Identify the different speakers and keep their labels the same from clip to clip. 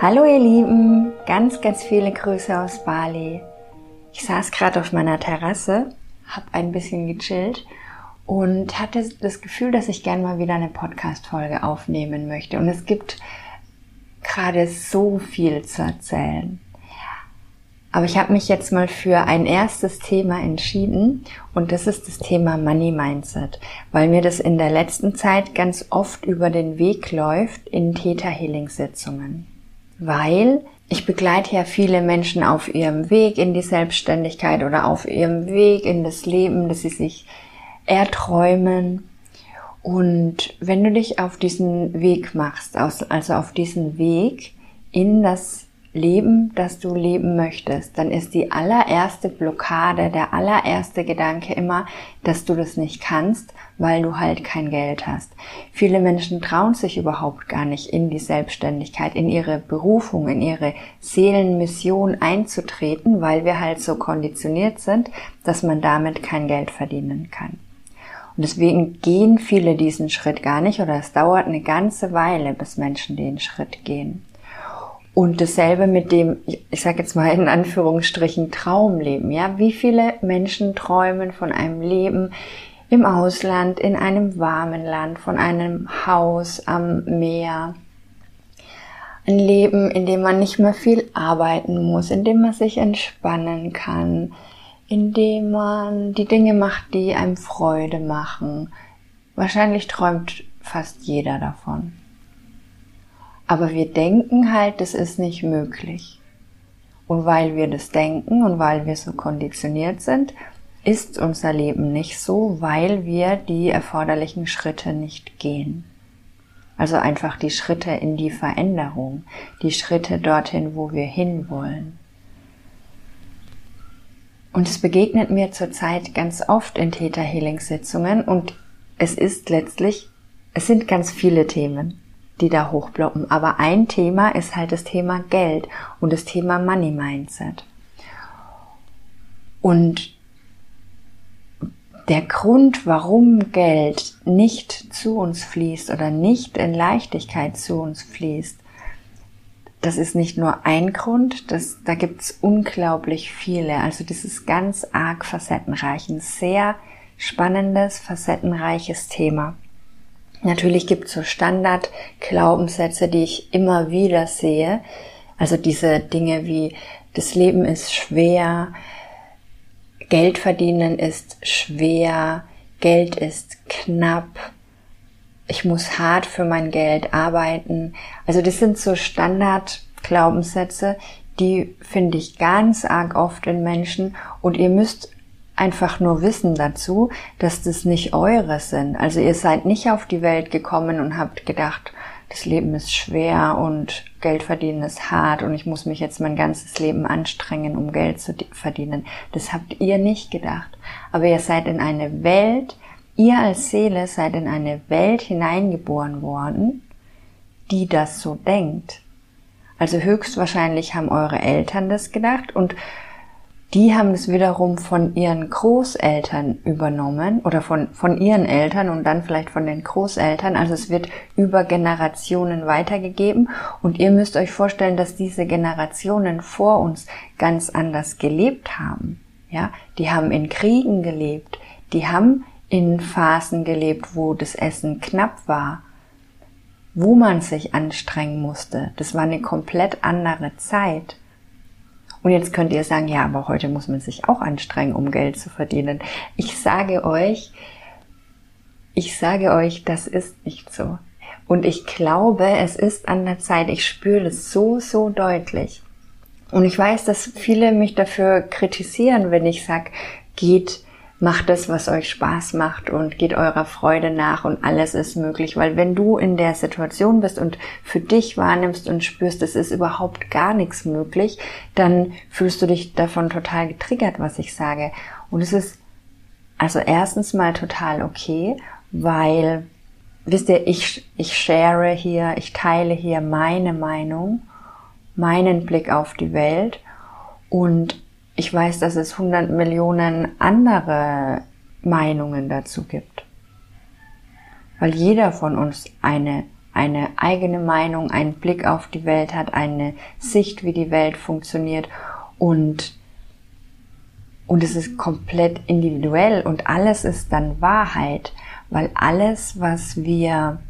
Speaker 1: Hallo ihr Lieben, ganz, ganz viele Grüße aus Bali. Ich saß gerade auf meiner Terrasse, habe ein bisschen gechillt und hatte das Gefühl, dass ich gerne mal wieder eine Podcast-Folge aufnehmen möchte. Und es gibt gerade so viel zu erzählen. Aber ich habe mich jetzt mal für ein erstes Thema entschieden und das ist das Thema Money Mindset, weil mir das in der letzten Zeit ganz oft über den Weg läuft in Theta Healing Sitzungen. Weil ich begleite ja viele Menschen auf ihrem Weg in die Selbstständigkeit oder auf ihrem Weg in das Leben, das sie sich erträumen. Und wenn du dich auf diesen Weg machst, also auf diesen Weg in das Leben, das du leben möchtest, dann ist die allererste Blockade, der allererste Gedanke immer, dass du das nicht kannst, weil du halt kein Geld hast. Viele Menschen trauen sich überhaupt gar nicht in die Selbstständigkeit, in ihre Berufung, in ihre Seelenmission einzutreten, weil wir halt so konditioniert sind, dass man damit kein Geld verdienen kann. Und deswegen gehen viele diesen Schritt gar nicht oder es dauert eine ganze Weile, bis Menschen den Schritt gehen. Und dasselbe mit dem, ich sage jetzt mal in Anführungsstrichen, Traumleben. Ja, wie viele Menschen träumen von einem Leben im Ausland, in einem warmen Land, von einem Haus am Meer. Ein Leben, in dem man nicht mehr viel arbeiten muss, in dem man sich entspannen kann, in dem man die Dinge macht, die einem Freude machen. Wahrscheinlich träumt fast jeder davon. Aber wir denken halt, das ist nicht möglich. Und weil wir das denken und weil wir so konditioniert sind, ist unser Leben nicht so, weil wir die erforderlichen Schritte nicht gehen. Also einfach die Schritte in die Veränderung, die Schritte dorthin, wo wir hinwollen. Und es begegnet mir zurzeit ganz oft in Theta Healing Sitzungen und es ist letztlich, es sind ganz viele Themen die da hochbloppen. Aber ein Thema ist halt das Thema Geld und das Thema Money Mindset. Und der Grund, warum Geld nicht zu uns fließt oder nicht in Leichtigkeit zu uns fließt, das ist nicht nur ein Grund, das, da gibt's unglaublich viele. Also das ist ganz arg facettenreich, ein sehr spannendes, facettenreiches Thema. Natürlich gibt es so Standard-Glaubenssätze, die ich immer wieder sehe. Also diese Dinge wie das Leben ist schwer, Geld verdienen ist schwer, Geld ist knapp, ich muss hart für mein Geld arbeiten. Also das sind so Standard-Glaubenssätze, die finde ich ganz arg oft in Menschen und ihr müsst einfach nur Wissen dazu, dass das nicht eure sind. Also ihr seid nicht auf die Welt gekommen und habt gedacht, das Leben ist schwer und Geld verdienen ist hart und ich muss mich jetzt mein ganzes Leben anstrengen, um Geld zu verdienen. Das habt ihr nicht gedacht. Aber ihr seid in eine Welt, ihr als Seele seid in eine Welt hineingeboren worden, die das so denkt. Also höchstwahrscheinlich haben eure Eltern das gedacht und die haben es wiederum von ihren Großeltern übernommen oder von, von ihren Eltern und dann vielleicht von den Großeltern. Also es wird über Generationen weitergegeben und ihr müsst euch vorstellen, dass diese Generationen vor uns ganz anders gelebt haben. Ja, die haben in Kriegen gelebt. Die haben in Phasen gelebt, wo das Essen knapp war, wo man sich anstrengen musste. Das war eine komplett andere Zeit. Und jetzt könnt ihr sagen, ja, aber heute muss man sich auch anstrengen, um Geld zu verdienen. Ich sage euch, ich sage euch, das ist nicht so. Und ich glaube, es ist an der Zeit. Ich spüre das so, so deutlich. Und ich weiß, dass viele mich dafür kritisieren, wenn ich sage, geht macht das, was euch Spaß macht und geht eurer Freude nach und alles ist möglich. Weil wenn du in der Situation bist und für dich wahrnimmst und spürst, es ist überhaupt gar nichts möglich, dann fühlst du dich davon total getriggert, was ich sage. Und es ist also erstens mal total okay, weil, wisst ihr, ich, ich share hier, ich teile hier meine Meinung, meinen Blick auf die Welt und ich weiß, dass es 100 Millionen andere Meinungen dazu gibt. weil jeder von uns eine eine eigene Meinung, einen Blick auf die Welt hat, eine Sicht, wie die Welt funktioniert und und es ist komplett individuell und alles ist dann Wahrheit, weil alles, was wir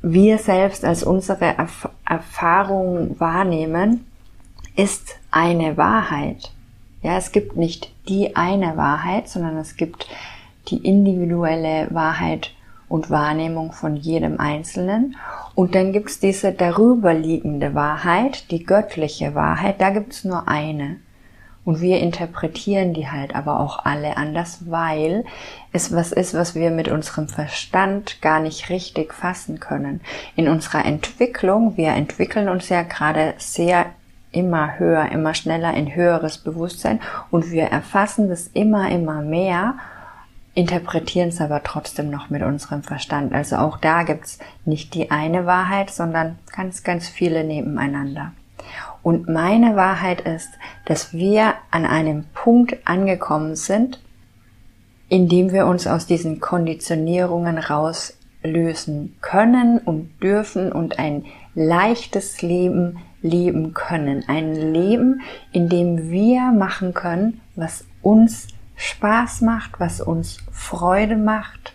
Speaker 1: wir selbst als unsere Erf Erfahrung wahrnehmen, ist eine Wahrheit. Ja, es gibt nicht die eine Wahrheit, sondern es gibt die individuelle Wahrheit und Wahrnehmung von jedem Einzelnen. Und dann gibt's diese darüberliegende Wahrheit, die göttliche Wahrheit, da gibt's nur eine. Und wir interpretieren die halt aber auch alle anders, weil es was ist, was wir mit unserem Verstand gar nicht richtig fassen können. In unserer Entwicklung, wir entwickeln uns ja gerade sehr immer höher, immer schneller in höheres Bewusstsein und wir erfassen das immer, immer mehr interpretieren es aber trotzdem noch mit unserem Verstand. Also auch da gibt's nicht die eine Wahrheit, sondern ganz, ganz viele nebeneinander. Und meine Wahrheit ist, dass wir an einem Punkt angekommen sind, in dem wir uns aus diesen Konditionierungen rauslösen können und dürfen und ein leichtes Leben leben können. Ein Leben, in dem wir machen können, was uns Spaß macht, was uns Freude macht,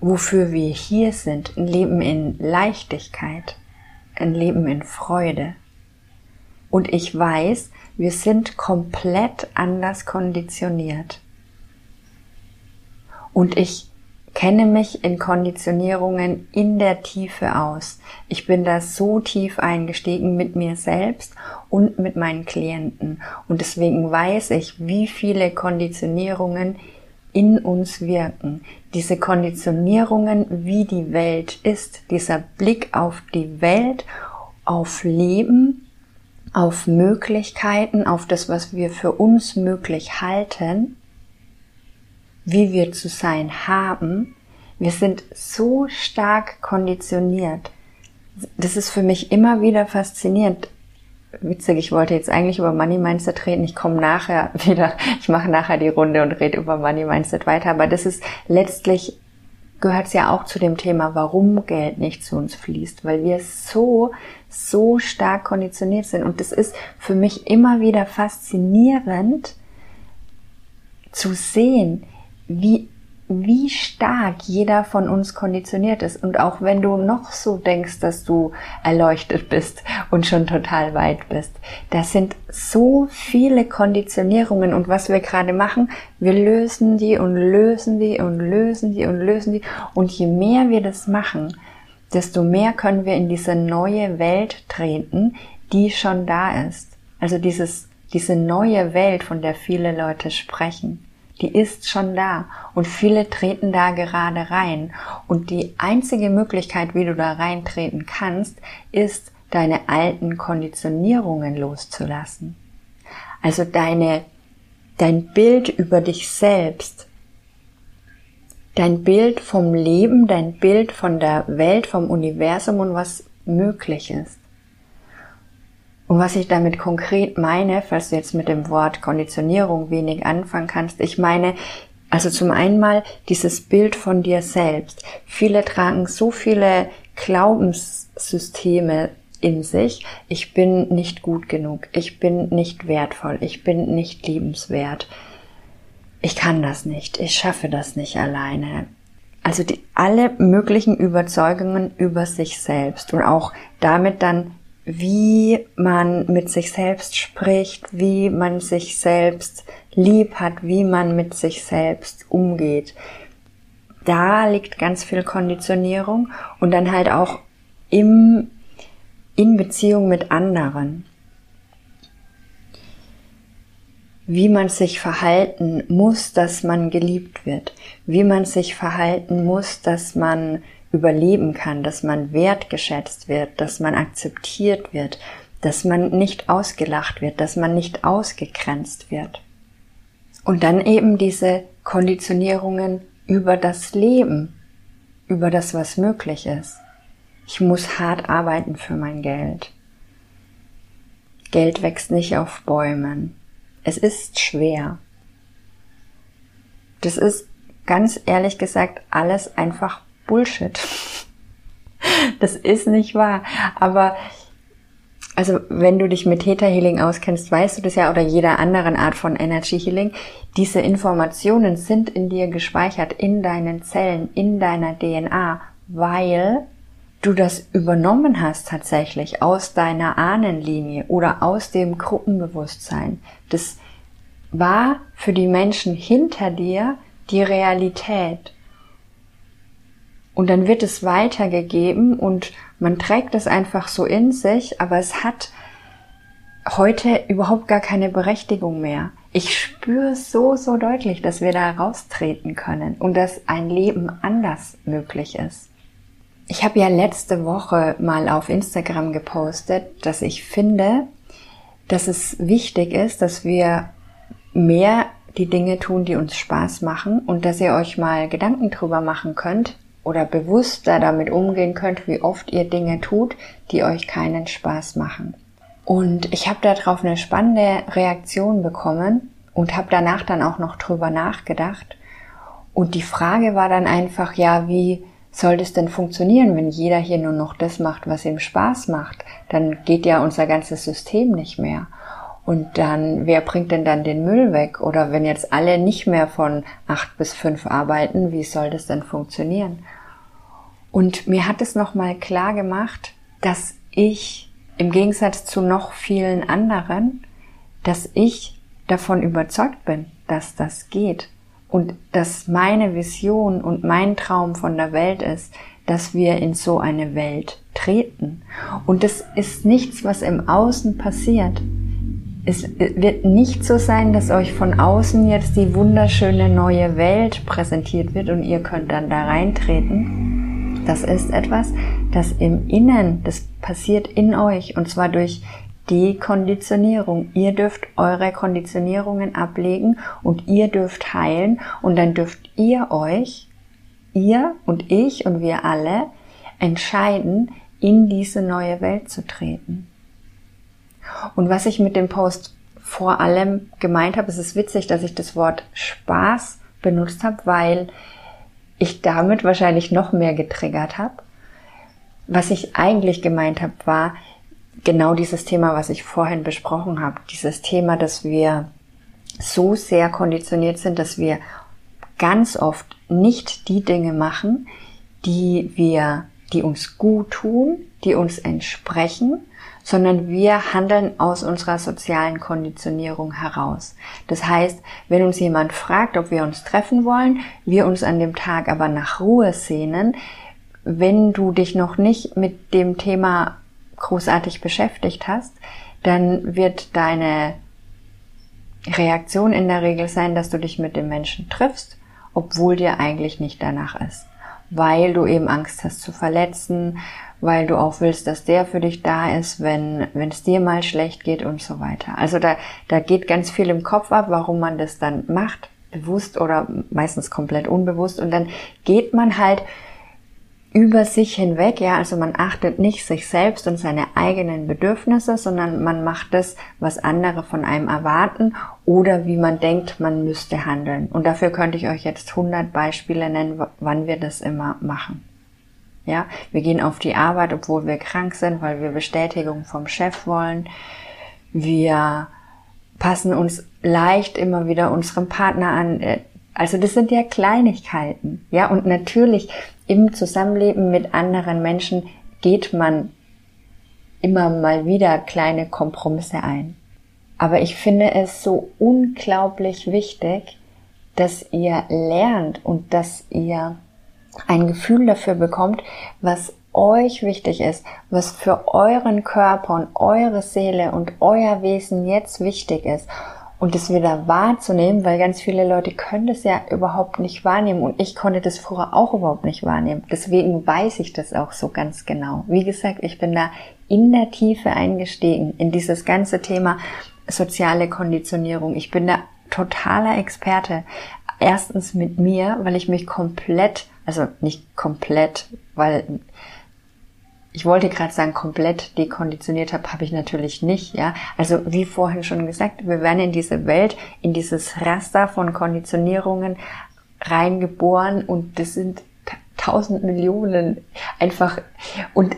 Speaker 1: wofür wir hier sind, ein Leben in Leichtigkeit, ein Leben in Freude. Und ich weiß, wir sind komplett anders konditioniert. Und ich kenne mich in Konditionierungen in der Tiefe aus. Ich bin da so tief eingestiegen mit mir selbst und mit meinen Klienten. Und deswegen weiß ich, wie viele Konditionierungen in uns wirken. Diese Konditionierungen, wie die Welt ist, dieser Blick auf die Welt, auf Leben, auf Möglichkeiten, auf das, was wir für uns möglich halten, wie wir zu sein haben. Wir sind so stark konditioniert. Das ist für mich immer wieder faszinierend. Witzig, ich wollte jetzt eigentlich über Money Mindset reden. Ich komme nachher wieder, ich mache nachher die Runde und rede über Money Mindset weiter. Aber das ist letztlich gehört es ja auch zu dem Thema, warum Geld nicht zu uns fließt, weil wir so, so stark konditioniert sind. Und das ist für mich immer wieder faszinierend zu sehen, wie, wie stark jeder von uns konditioniert ist. Und auch wenn du noch so denkst, dass du erleuchtet bist und schon total weit bist, das sind so viele Konditionierungen. Und was wir gerade machen, wir lösen die und lösen die und lösen die und lösen die. Und je mehr wir das machen, desto mehr können wir in diese neue Welt treten, die schon da ist. Also dieses, diese neue Welt, von der viele Leute sprechen die ist schon da und viele treten da gerade rein. Und die einzige Möglichkeit, wie du da reintreten kannst, ist, deine alten Konditionierungen loszulassen. Also deine, dein Bild über dich selbst, dein Bild vom Leben, dein Bild von der Welt, vom Universum und was möglich ist. Und was ich damit konkret meine, falls du jetzt mit dem Wort Konditionierung wenig anfangen kannst, ich meine, also zum einen mal dieses Bild von dir selbst. Viele tragen so viele Glaubenssysteme in sich. Ich bin nicht gut genug. Ich bin nicht wertvoll. Ich bin nicht liebenswert. Ich kann das nicht. Ich schaffe das nicht alleine. Also die, alle möglichen Überzeugungen über sich selbst und auch damit dann wie man mit sich selbst spricht, wie man sich selbst lieb hat, wie man mit sich selbst umgeht. Da liegt ganz viel Konditionierung und dann halt auch im, in Beziehung mit anderen. Wie man sich verhalten muss, dass man geliebt wird. Wie man sich verhalten muss, dass man überleben kann, dass man wertgeschätzt wird, dass man akzeptiert wird, dass man nicht ausgelacht wird, dass man nicht ausgegrenzt wird. Und dann eben diese Konditionierungen über das Leben, über das, was möglich ist. Ich muss hart arbeiten für mein Geld. Geld wächst nicht auf Bäumen. Es ist schwer. Das ist ganz ehrlich gesagt alles einfach Bullshit. Das ist nicht wahr. Aber also wenn du dich mit Theta Healing auskennst, weißt du das ja oder jeder anderen Art von Energy Healing. Diese Informationen sind in dir gespeichert, in deinen Zellen, in deiner DNA, weil du das übernommen hast tatsächlich aus deiner Ahnenlinie oder aus dem Gruppenbewusstsein. Das war für die Menschen hinter dir die Realität. Und dann wird es weitergegeben und man trägt es einfach so in sich, aber es hat heute überhaupt gar keine Berechtigung mehr. Ich spüre so, so deutlich, dass wir da raustreten können und dass ein Leben anders möglich ist. Ich habe ja letzte Woche mal auf Instagram gepostet, dass ich finde, dass es wichtig ist, dass wir mehr die Dinge tun, die uns Spaß machen und dass ihr euch mal Gedanken drüber machen könnt oder bewusster damit umgehen könnt, wie oft ihr Dinge tut, die euch keinen Spaß machen. Und ich habe darauf eine spannende Reaktion bekommen und habe danach dann auch noch drüber nachgedacht. Und die Frage war dann einfach, ja, wie soll das denn funktionieren, wenn jeder hier nur noch das macht, was ihm Spaß macht? Dann geht ja unser ganzes System nicht mehr. Und dann, wer bringt denn dann den Müll weg? Oder wenn jetzt alle nicht mehr von acht bis fünf arbeiten, wie soll das denn funktionieren? Und mir hat es nochmal klar gemacht, dass ich im Gegensatz zu noch vielen anderen, dass ich davon überzeugt bin, dass das geht. Und dass meine Vision und mein Traum von der Welt ist, dass wir in so eine Welt treten. Und das ist nichts, was im Außen passiert es wird nicht so sein, dass euch von außen jetzt die wunderschöne neue Welt präsentiert wird und ihr könnt dann da reintreten. Das ist etwas, das im Innen, das passiert in euch und zwar durch die Konditionierung. Ihr dürft eure Konditionierungen ablegen und ihr dürft heilen und dann dürft ihr euch, ihr und ich und wir alle entscheiden, in diese neue Welt zu treten. Und was ich mit dem Post vor allem gemeint habe, es ist witzig, dass ich das Wort Spaß benutzt habe, weil ich damit wahrscheinlich noch mehr getriggert habe. Was ich eigentlich gemeint habe, war genau dieses Thema, was ich vorhin besprochen habe. Dieses Thema, dass wir so sehr konditioniert sind, dass wir ganz oft nicht die Dinge machen, die wir, die uns gut tun, die uns entsprechen, sondern wir handeln aus unserer sozialen Konditionierung heraus. Das heißt, wenn uns jemand fragt, ob wir uns treffen wollen, wir uns an dem Tag aber nach Ruhe sehnen, wenn du dich noch nicht mit dem Thema großartig beschäftigt hast, dann wird deine Reaktion in der Regel sein, dass du dich mit dem Menschen triffst, obwohl dir eigentlich nicht danach ist, weil du eben Angst hast zu verletzen, weil du auch willst, dass der für dich da ist, wenn wenn es dir mal schlecht geht und so weiter. Also da da geht ganz viel im Kopf ab, warum man das dann macht, bewusst oder meistens komplett unbewusst und dann geht man halt über sich hinweg, ja, also man achtet nicht sich selbst und seine eigenen Bedürfnisse, sondern man macht das, was andere von einem erwarten oder wie man denkt, man müsste handeln. Und dafür könnte ich euch jetzt 100 Beispiele nennen, wann wir das immer machen. Ja, wir gehen auf die Arbeit, obwohl wir krank sind, weil wir Bestätigung vom Chef wollen. Wir passen uns leicht immer wieder unserem Partner an. Also das sind ja Kleinigkeiten. Ja, und natürlich im Zusammenleben mit anderen Menschen geht man immer mal wieder kleine Kompromisse ein. Aber ich finde es so unglaublich wichtig, dass ihr lernt und dass ihr ein Gefühl dafür bekommt, was euch wichtig ist, was für euren Körper und eure Seele und euer Wesen jetzt wichtig ist und es wieder wahrzunehmen, weil ganz viele Leute können das ja überhaupt nicht wahrnehmen und ich konnte das vorher auch überhaupt nicht wahrnehmen. Deswegen weiß ich das auch so ganz genau. Wie gesagt, ich bin da in der Tiefe eingestiegen in dieses ganze Thema soziale Konditionierung. Ich bin da totaler Experte. Erstens mit mir, weil ich mich komplett also nicht komplett, weil ich wollte gerade sagen, komplett dekonditioniert habe, habe ich natürlich nicht, ja. Also wie vorhin schon gesagt, wir werden in diese Welt, in dieses Raster von Konditionierungen reingeboren und das sind tausend Millionen einfach und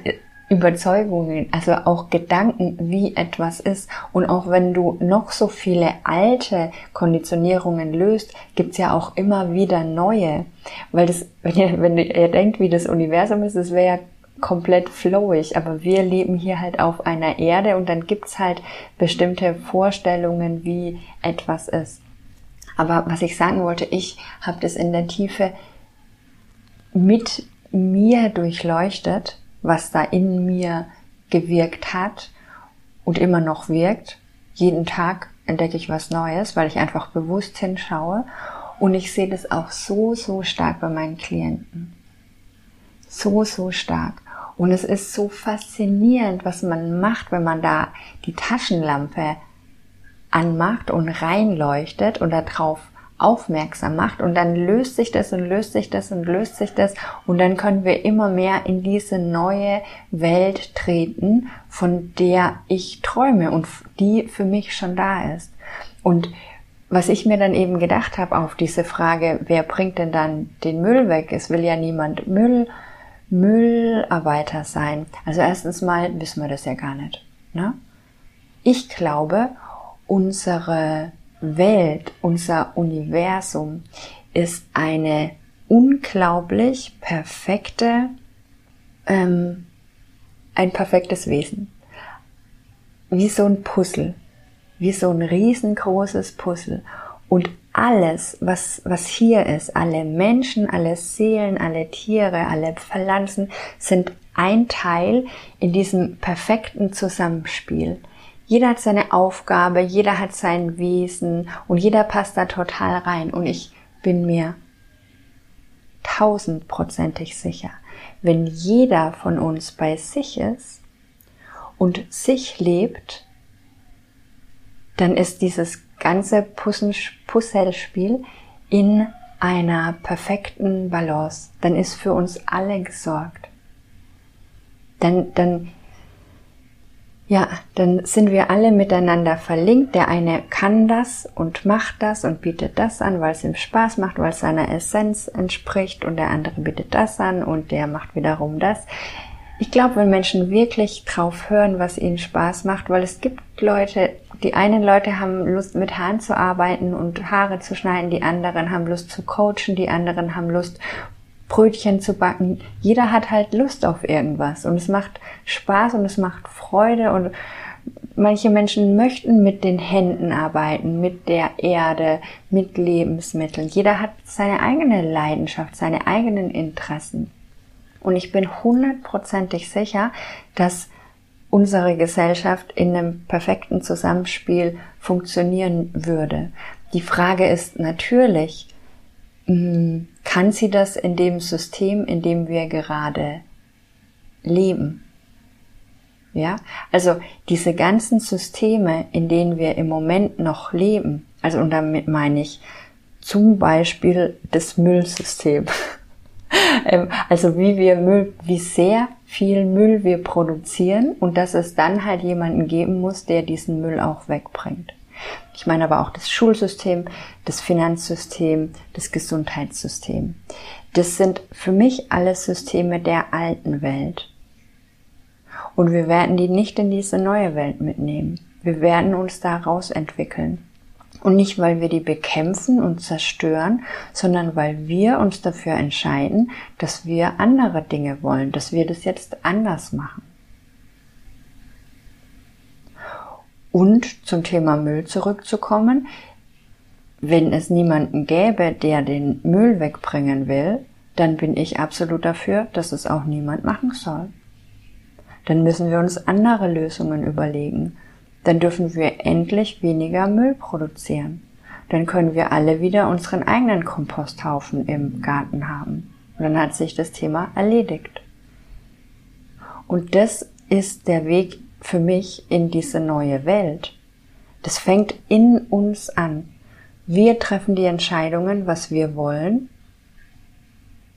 Speaker 1: Überzeugungen, also auch Gedanken, wie etwas ist. Und auch wenn du noch so viele alte Konditionierungen löst, gibt's ja auch immer wieder neue. Weil das, wenn ihr, wenn ihr denkt, wie das Universum ist, das wäre ja komplett flowig, aber wir leben hier halt auf einer Erde und dann gibt's halt bestimmte Vorstellungen, wie etwas ist. Aber was ich sagen wollte, ich habe das in der Tiefe mit mir durchleuchtet, was da in mir gewirkt hat und immer noch wirkt. Jeden Tag entdecke ich was Neues, weil ich einfach bewusst hinschaue. Und ich sehe das auch so, so stark bei meinen Klienten. So, so stark. Und es ist so faszinierend, was man macht, wenn man da die Taschenlampe anmacht und reinleuchtet und darauf aufmerksam macht und dann löst sich das und löst sich das und löst sich das und dann können wir immer mehr in diese neue Welt treten, von der ich träume und die für mich schon da ist. Und was ich mir dann eben gedacht habe auf diese Frage, wer bringt denn dann den Müll weg? Es will ja niemand Müll, Müllarbeiter sein. Also erstens mal wissen wir das ja gar nicht. Ne? Ich glaube, unsere Welt, unser Universum ist eine unglaublich perfekte, ähm, ein perfektes Wesen. Wie so ein Puzzle. Wie so ein riesengroßes Puzzle. Und alles, was, was hier ist, alle Menschen, alle Seelen, alle Tiere, alle Pflanzen sind ein Teil in diesem perfekten Zusammenspiel. Jeder hat seine Aufgabe, jeder hat sein Wesen und jeder passt da total rein. Und ich bin mir tausendprozentig sicher, wenn jeder von uns bei sich ist und sich lebt, dann ist dieses ganze Puzzlespiel in einer perfekten Balance. Dann ist für uns alle gesorgt. Dann, dann ja, dann sind wir alle miteinander verlinkt. Der eine kann das und macht das und bietet das an, weil es ihm Spaß macht, weil es seiner Essenz entspricht und der andere bietet das an und der macht wiederum das. Ich glaube, wenn Menschen wirklich drauf hören, was ihnen Spaß macht, weil es gibt Leute, die einen Leute haben Lust mit Haaren zu arbeiten und Haare zu schneiden, die anderen haben Lust zu coachen, die anderen haben Lust Brötchen zu backen. Jeder hat halt Lust auf irgendwas und es macht Spaß und es macht Freude und manche Menschen möchten mit den Händen arbeiten, mit der Erde, mit Lebensmitteln. Jeder hat seine eigene Leidenschaft, seine eigenen Interessen. Und ich bin hundertprozentig sicher, dass unsere Gesellschaft in einem perfekten Zusammenspiel funktionieren würde. Die Frage ist natürlich, kann sie das in dem System, in dem wir gerade leben? Ja, also diese ganzen Systeme, in denen wir im Moment noch leben, also und damit meine ich zum Beispiel das Müllsystem. Ähm, also wie wir Müll, wie sehr viel Müll wir produzieren und dass es dann halt jemanden geben muss, der diesen Müll auch wegbringt. Ich meine aber auch das Schulsystem, das Finanzsystem, das Gesundheitssystem. Das sind für mich alles Systeme der alten Welt. Und wir werden die nicht in diese neue Welt mitnehmen. Wir werden uns daraus entwickeln. Und nicht, weil wir die bekämpfen und zerstören, sondern weil wir uns dafür entscheiden, dass wir andere Dinge wollen, dass wir das jetzt anders machen. Und zum Thema Müll zurückzukommen, wenn es niemanden gäbe, der den Müll wegbringen will, dann bin ich absolut dafür, dass es auch niemand machen soll. Dann müssen wir uns andere Lösungen überlegen. Dann dürfen wir endlich weniger Müll produzieren. Dann können wir alle wieder unseren eigenen Komposthaufen im Garten haben. Und dann hat sich das Thema erledigt. Und das ist der Weg für mich in diese neue Welt. Das fängt in uns an. Wir treffen die Entscheidungen, was wir wollen.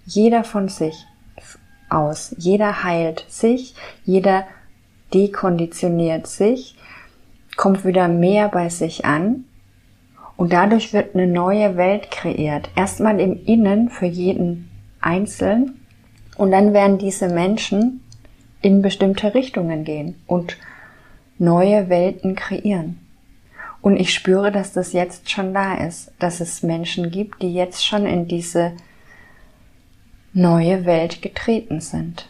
Speaker 1: Jeder von sich aus. Jeder heilt sich. Jeder dekonditioniert sich. Kommt wieder mehr bei sich an. Und dadurch wird eine neue Welt kreiert. Erstmal im Innen für jeden Einzelnen. Und dann werden diese Menschen in bestimmte Richtungen gehen und neue Welten kreieren. Und ich spüre, dass das jetzt schon da ist, dass es Menschen gibt, die jetzt schon in diese neue Welt getreten sind.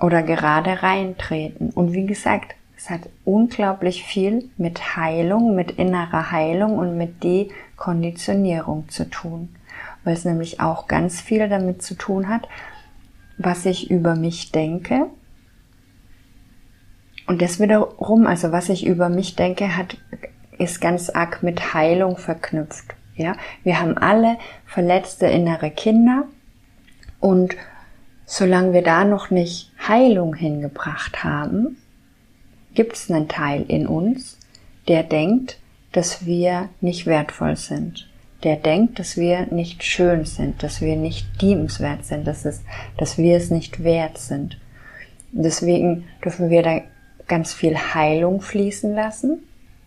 Speaker 1: Oder gerade reintreten. Und wie gesagt, es hat unglaublich viel mit Heilung, mit innerer Heilung und mit Dekonditionierung zu tun. Weil es nämlich auch ganz viel damit zu tun hat, was ich über mich denke. Und das wiederum, also was ich über mich denke, hat, ist ganz arg mit Heilung verknüpft. Ja, wir haben alle verletzte innere Kinder und solange wir da noch nicht Heilung hingebracht haben, gibt es einen Teil in uns, der denkt, dass wir nicht wertvoll sind. Der denkt, dass wir nicht schön sind, dass wir nicht liebenswert sind, dass, es, dass wir es nicht wert sind. Deswegen dürfen wir da ganz viel Heilung fließen lassen.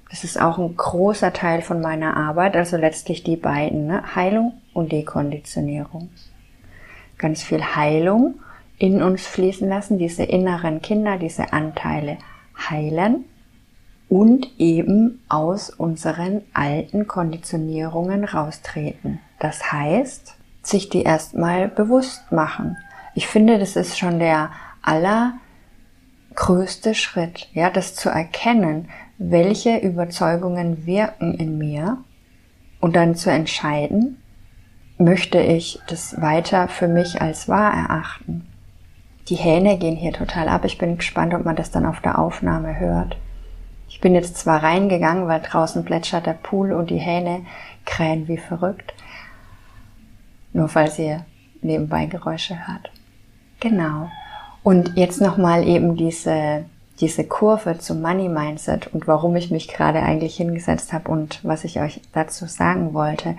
Speaker 1: Das ist auch ein großer Teil von meiner Arbeit, also letztlich die beiden, ne? Heilung und Dekonditionierung. Ganz viel Heilung in uns fließen lassen, diese inneren Kinder, diese Anteile heilen und eben aus unseren alten Konditionierungen raustreten. Das heißt, sich die erstmal bewusst machen. Ich finde, das ist schon der allergrößte Schritt, ja, das zu erkennen, welche Überzeugungen wirken in mir und dann zu entscheiden, möchte ich das weiter für mich als wahr erachten. Die Hähne gehen hier total ab. Ich bin gespannt, ob man das dann auf der Aufnahme hört. Ich bin jetzt zwar reingegangen, weil draußen plätschert der Pool und die Hähne krähen wie verrückt. Nur falls ihr nebenbei Geräusche hört. Genau. Und jetzt nochmal eben diese, diese Kurve zum Money Mindset und warum ich mich gerade eigentlich hingesetzt habe und was ich euch dazu sagen wollte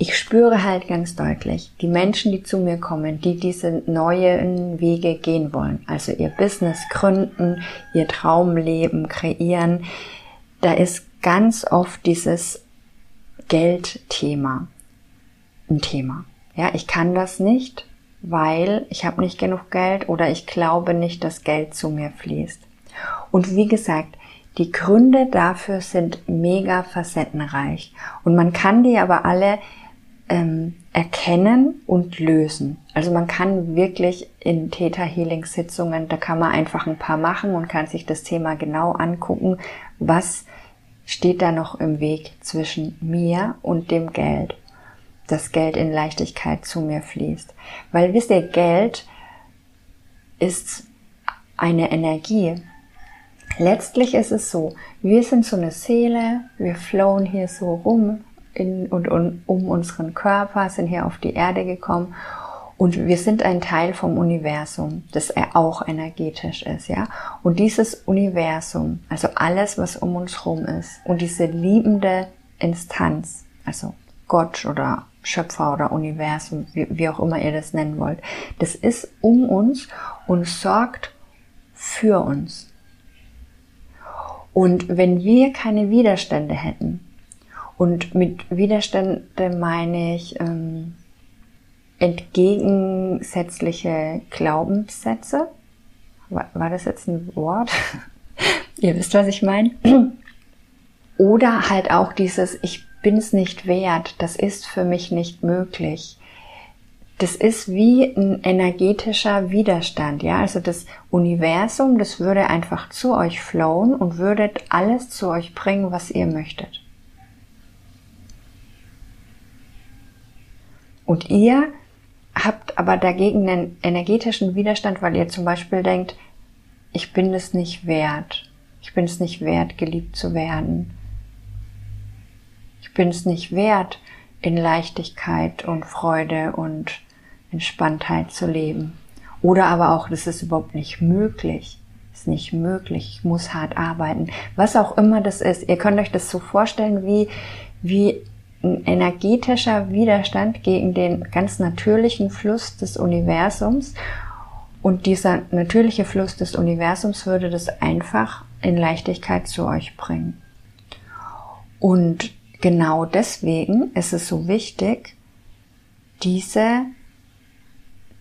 Speaker 1: ich spüre halt ganz deutlich, die Menschen, die zu mir kommen, die diese neuen Wege gehen wollen, also ihr Business gründen, ihr Traumleben kreieren, da ist ganz oft dieses Geldthema ein Thema. Ja, ich kann das nicht, weil ich habe nicht genug Geld oder ich glaube nicht, dass Geld zu mir fließt. Und wie gesagt, die Gründe dafür sind mega facettenreich und man kann die aber alle ähm, erkennen und lösen. Also man kann wirklich in Theta Healing Sitzungen, da kann man einfach ein paar machen und kann sich das Thema genau angucken, was steht da noch im Weg zwischen mir und dem Geld. Das Geld in Leichtigkeit zu mir fließt. Weil wisst ihr, Geld ist eine Energie. Letztlich ist es so, wir sind so eine Seele, wir flowen hier so rum, in und um, um unseren Körper, sind hier auf die Erde gekommen und wir sind ein Teil vom Universum, das auch energetisch ist, ja. Und dieses Universum, also alles, was um uns rum ist, und diese liebende Instanz, also Gott oder Schöpfer oder Universum, wie, wie auch immer ihr das nennen wollt, das ist um uns und sorgt für uns. Und wenn wir keine Widerstände hätten, und mit Widerstände meine ich ähm, entgegensätzliche Glaubenssätze. War, war das jetzt ein Wort? Ihr wisst, was ich meine. Oder halt auch dieses, ich bin's nicht wert, das ist für mich nicht möglich. Das ist wie ein energetischer Widerstand, ja. Also das Universum, das würde einfach zu euch flowen und würde alles zu euch bringen, was ihr möchtet. Und ihr habt aber dagegen einen energetischen Widerstand, weil ihr zum Beispiel denkt, ich bin es nicht wert. Ich bin es nicht wert, geliebt zu werden. Ich bin es nicht wert, in Leichtigkeit und Freude und Entspanntheit zu leben. Oder aber auch, das ist überhaupt nicht möglich. Ist nicht möglich. Ich muss hart arbeiten. Was auch immer das ist. Ihr könnt euch das so vorstellen wie, wie ein energetischer Widerstand gegen den ganz natürlichen Fluss des Universums. Und dieser natürliche Fluss des Universums würde das einfach in Leichtigkeit zu euch bringen. Und genau deswegen ist es so wichtig, diese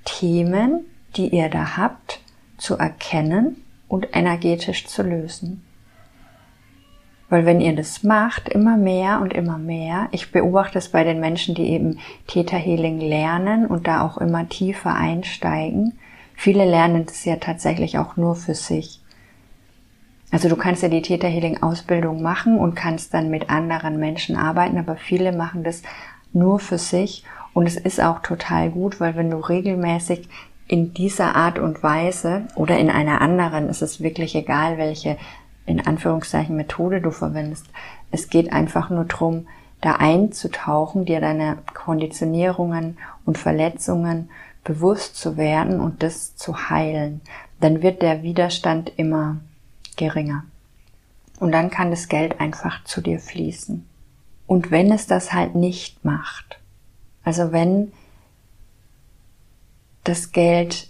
Speaker 1: Themen, die ihr da habt, zu erkennen und energetisch zu lösen. Weil wenn ihr das macht, immer mehr und immer mehr, ich beobachte es bei den Menschen, die eben Theta Healing lernen und da auch immer tiefer einsteigen. Viele lernen das ja tatsächlich auch nur für sich. Also du kannst ja die Theta Healing Ausbildung machen und kannst dann mit anderen Menschen arbeiten, aber viele machen das nur für sich und es ist auch total gut, weil wenn du regelmäßig in dieser Art und Weise oder in einer anderen, ist es wirklich egal, welche in Anführungszeichen Methode du verwendest. Es geht einfach nur drum, da einzutauchen, dir deine Konditionierungen und Verletzungen bewusst zu werden und das zu heilen. Dann wird der Widerstand immer geringer. Und dann kann das Geld einfach zu dir fließen. Und wenn es das halt nicht macht, also wenn das Geld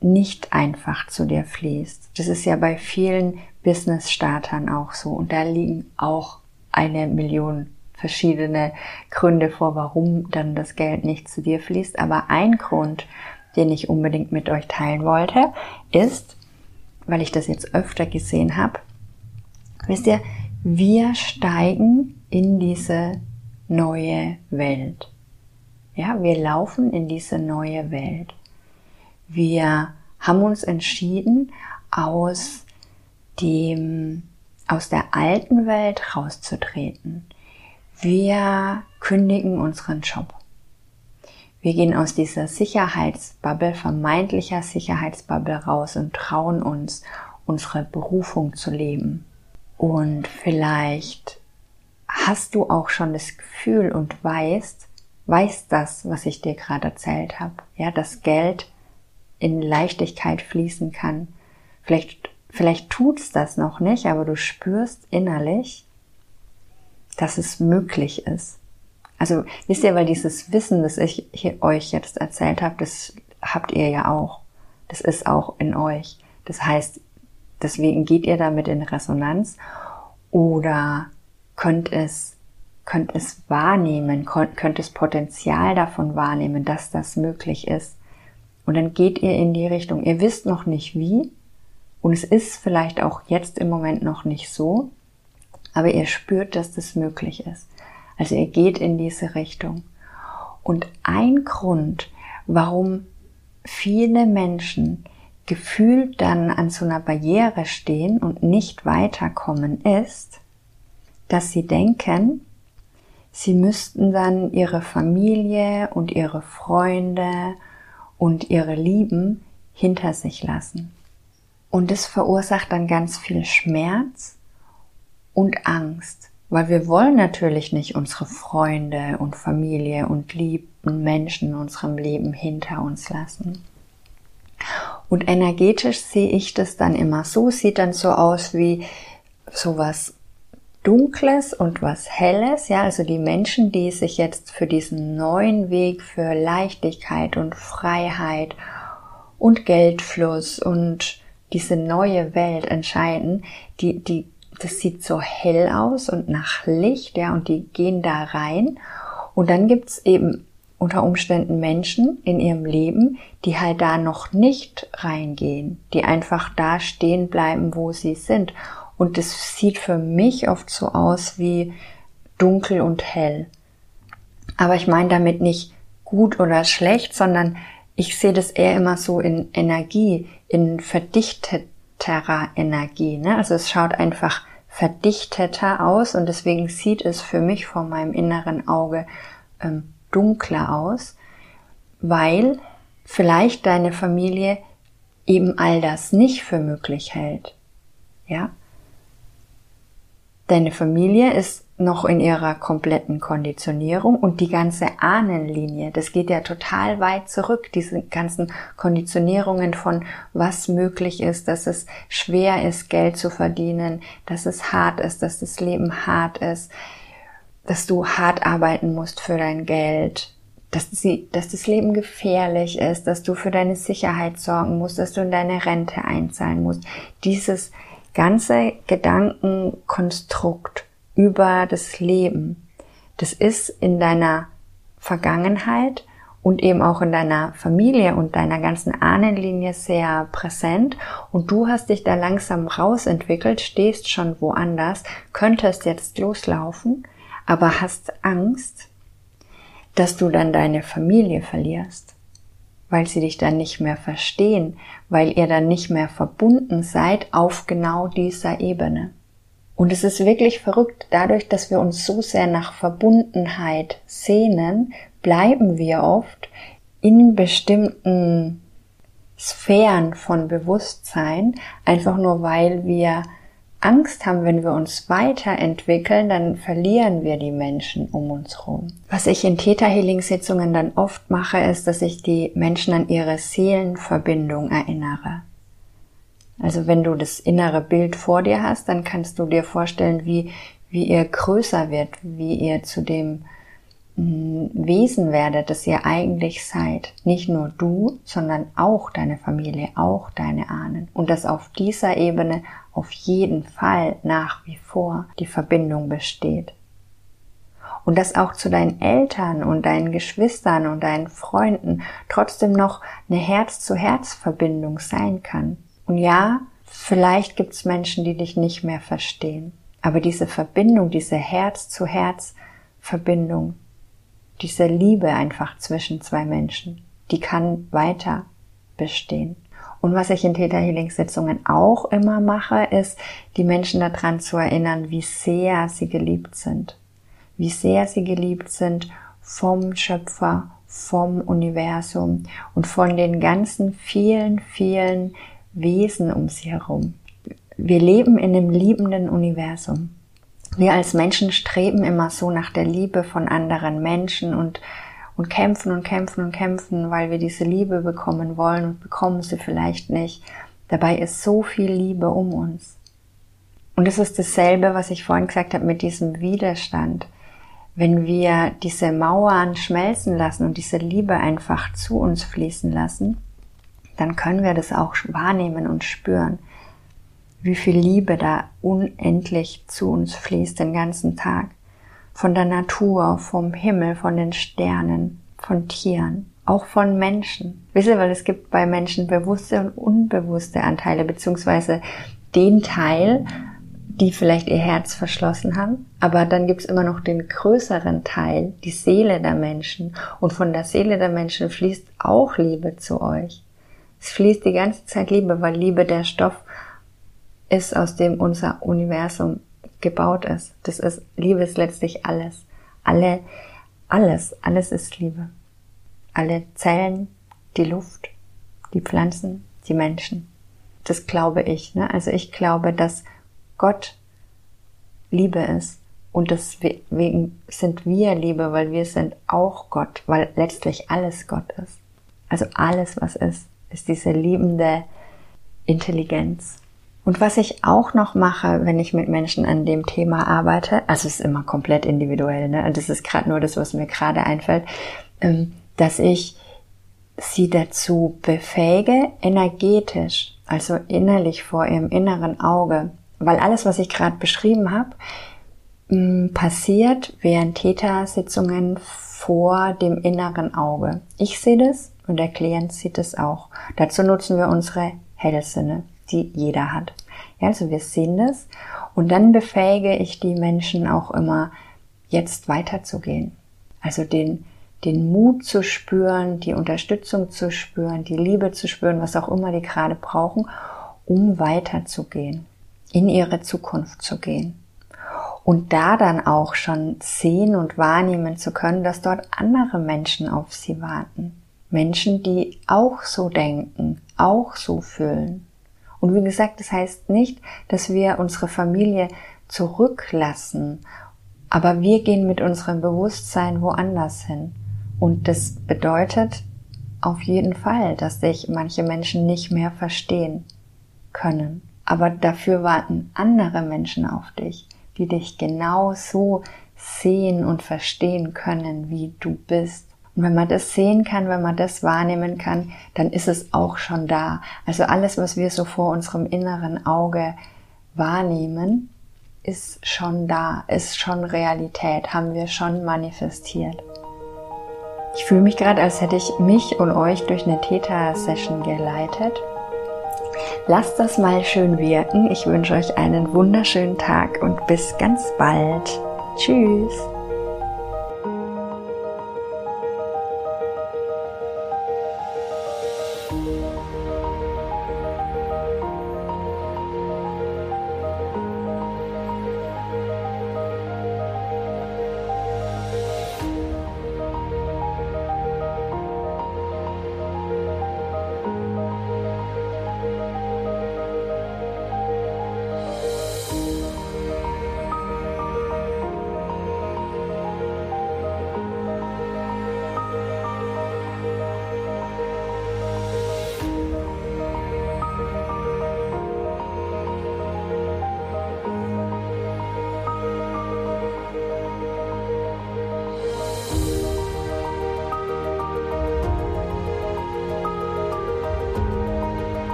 Speaker 1: nicht einfach zu dir fließt. Das ist ja bei vielen Business-Startern auch so. Und da liegen auch eine Million verschiedene Gründe vor, warum dann das Geld nicht zu dir fließt. Aber ein Grund, den ich unbedingt mit euch teilen wollte, ist, weil ich das jetzt öfter gesehen habe, wisst ihr, wir steigen in diese neue Welt. Ja, wir laufen in diese neue Welt. Wir haben uns entschieden, aus dem, aus der alten Welt rauszutreten. Wir kündigen unseren Job. Wir gehen aus dieser Sicherheitsbubble, vermeintlicher Sicherheitsbubble raus und trauen uns, unsere Berufung zu leben. Und vielleicht hast du auch schon das Gefühl und weißt, weißt das, was ich dir gerade erzählt habe. Ja, das Geld in Leichtigkeit fließen kann. Vielleicht, vielleicht tut's das noch nicht, aber du spürst innerlich, dass es möglich ist. Also wisst ihr, weil dieses Wissen, das ich euch jetzt erzählt habe, das habt ihr ja auch. Das ist auch in euch. Das heißt, deswegen geht ihr damit in Resonanz oder könnt es, könnt es wahrnehmen, könnt es Potenzial davon wahrnehmen, dass das möglich ist. Und dann geht ihr in die Richtung. Ihr wisst noch nicht wie. Und es ist vielleicht auch jetzt im Moment noch nicht so. Aber ihr spürt, dass das möglich ist. Also ihr geht in diese Richtung. Und ein Grund, warum viele Menschen gefühlt dann an so einer Barriere stehen und nicht weiterkommen, ist, dass sie denken, sie müssten dann ihre Familie und ihre Freunde und ihre Lieben hinter sich lassen. Und es verursacht dann ganz viel Schmerz und Angst, weil wir wollen natürlich nicht unsere Freunde und Familie und liebten Menschen in unserem Leben hinter uns lassen. Und energetisch sehe ich das dann immer so, sieht dann so aus wie sowas Dunkles und was Helles, ja, also die Menschen, die sich jetzt für diesen neuen Weg für Leichtigkeit und Freiheit und Geldfluss und diese neue Welt entscheiden, die, die, das sieht so hell aus und nach Licht, ja, und die gehen da rein. Und dann gibt's eben unter Umständen Menschen in ihrem Leben, die halt da noch nicht reingehen, die einfach da stehen bleiben, wo sie sind und es sieht für mich oft so aus wie dunkel und hell. Aber ich meine damit nicht gut oder schlecht, sondern ich sehe das eher immer so in Energie, in verdichteterer Energie. Ne? Also es schaut einfach verdichteter aus und deswegen sieht es für mich vor meinem inneren Auge ähm, dunkler aus, weil vielleicht deine Familie eben all das nicht für möglich hält. Ja, Deine Familie ist noch in ihrer kompletten Konditionierung und die ganze Ahnenlinie, das geht ja total weit zurück, diese ganzen Konditionierungen von was möglich ist, dass es schwer ist, Geld zu verdienen, dass es hart ist, dass das Leben hart ist, dass du hart arbeiten musst für dein Geld, dass, sie, dass das Leben gefährlich ist, dass du für deine Sicherheit sorgen musst, dass du in deine Rente einzahlen musst. Dieses ganze Gedankenkonstrukt über das Leben. Das ist in deiner Vergangenheit und eben auch in deiner Familie und deiner ganzen Ahnenlinie sehr präsent und du hast dich da langsam rausentwickelt, stehst schon woanders, könntest jetzt loslaufen, aber hast Angst, dass du dann deine Familie verlierst, weil sie dich dann nicht mehr verstehen, weil ihr dann nicht mehr verbunden seid auf genau dieser Ebene. Und es ist wirklich verrückt, dadurch, dass wir uns so sehr nach Verbundenheit sehnen, bleiben wir oft in bestimmten Sphären von Bewusstsein, einfach nur weil wir Angst haben, wenn wir uns weiterentwickeln, dann verlieren wir die Menschen um uns herum. Was ich in Theta Healing Sitzungen dann oft mache, ist, dass ich die Menschen an ihre Seelenverbindung erinnere. Also wenn du das innere Bild vor dir hast, dann kannst du dir vorstellen, wie, wie ihr größer wird, wie ihr zu dem Wesen werdet, das ihr eigentlich seid. Nicht nur du, sondern auch deine Familie, auch deine Ahnen. Und dass auf dieser Ebene auf jeden Fall nach wie vor die Verbindung besteht. Und dass auch zu deinen Eltern und deinen Geschwistern und deinen Freunden trotzdem noch eine Herz-zu-Herz-Verbindung sein kann. Und ja, vielleicht gibt es Menschen, die dich nicht mehr verstehen. Aber diese Verbindung, diese Herz-zu-Herz-Verbindung, diese Liebe einfach zwischen zwei Menschen, die kann weiter bestehen. Und was ich in Theta Healing Sitzungen auch immer mache, ist, die Menschen daran zu erinnern, wie sehr sie geliebt sind. Wie sehr sie geliebt sind vom Schöpfer, vom Universum und von den ganzen vielen, vielen Wesen um sie herum. Wir leben in einem liebenden Universum wir als Menschen streben immer so nach der Liebe von anderen Menschen und, und kämpfen und kämpfen und kämpfen, weil wir diese Liebe bekommen wollen und bekommen sie vielleicht nicht. Dabei ist so viel Liebe um uns. Und es ist dasselbe, was ich vorhin gesagt habe mit diesem Widerstand. Wenn wir diese Mauern schmelzen lassen und diese Liebe einfach zu uns fließen lassen, dann können wir das auch wahrnehmen und spüren wie viel Liebe da unendlich zu uns fließt den ganzen Tag. Von der Natur, vom Himmel, von den Sternen, von Tieren, auch von Menschen. Wisst ihr, weil es gibt bei Menschen bewusste und unbewusste Anteile, beziehungsweise den Teil, die vielleicht ihr Herz verschlossen haben, aber dann gibt's immer noch den größeren Teil, die Seele der Menschen. Und von der Seele der Menschen fließt auch Liebe zu euch. Es fließt die ganze Zeit Liebe, weil Liebe der Stoff ist, aus dem unser Universum gebaut ist. Das ist, Liebe ist letztlich alles. Alle, alles, alles ist Liebe. Alle Zellen, die Luft, die Pflanzen, die Menschen. Das glaube ich. Ne? Also ich glaube, dass Gott Liebe ist. Und deswegen sind wir Liebe, weil wir sind auch Gott, weil letztlich alles Gott ist. Also alles, was ist, ist diese liebende Intelligenz. Und was ich auch noch mache, wenn ich mit Menschen an dem Thema arbeite, also es ist immer komplett individuell, ne? das ist gerade nur das, was mir gerade einfällt, ähm, dass ich sie dazu befähige, energetisch, also innerlich vor ihrem inneren Auge, weil alles, was ich gerade beschrieben habe, mm, passiert während Theta-Sitzungen vor dem inneren Auge. Ich sehe das und der Klient sieht es auch. Dazu nutzen wir unsere Hellsinne die jeder hat. Ja, also wir sehen das und dann befähige ich die Menschen auch immer, jetzt weiterzugehen. Also den, den Mut zu spüren, die Unterstützung zu spüren, die Liebe zu spüren, was auch immer die gerade brauchen, um weiterzugehen, in ihre Zukunft zu gehen. Und da dann auch schon sehen und wahrnehmen zu können, dass dort andere Menschen auf sie warten. Menschen, die auch so denken, auch so fühlen. Und wie gesagt, das heißt nicht, dass wir unsere Familie zurücklassen, aber wir gehen mit unserem Bewusstsein woanders hin. Und das bedeutet auf jeden Fall, dass sich manche Menschen nicht mehr verstehen können. Aber dafür warten andere Menschen auf dich, die dich genau so sehen und verstehen können, wie du bist. Und wenn man das sehen kann, wenn man das wahrnehmen kann, dann ist es auch schon da. Also alles, was wir so vor unserem inneren Auge wahrnehmen, ist schon da, ist schon Realität, haben wir schon manifestiert. Ich fühle mich gerade, als hätte ich mich und euch durch eine Theta-Session geleitet. Lasst das mal schön wirken. Ich wünsche euch einen wunderschönen Tag und bis ganz bald. Tschüss.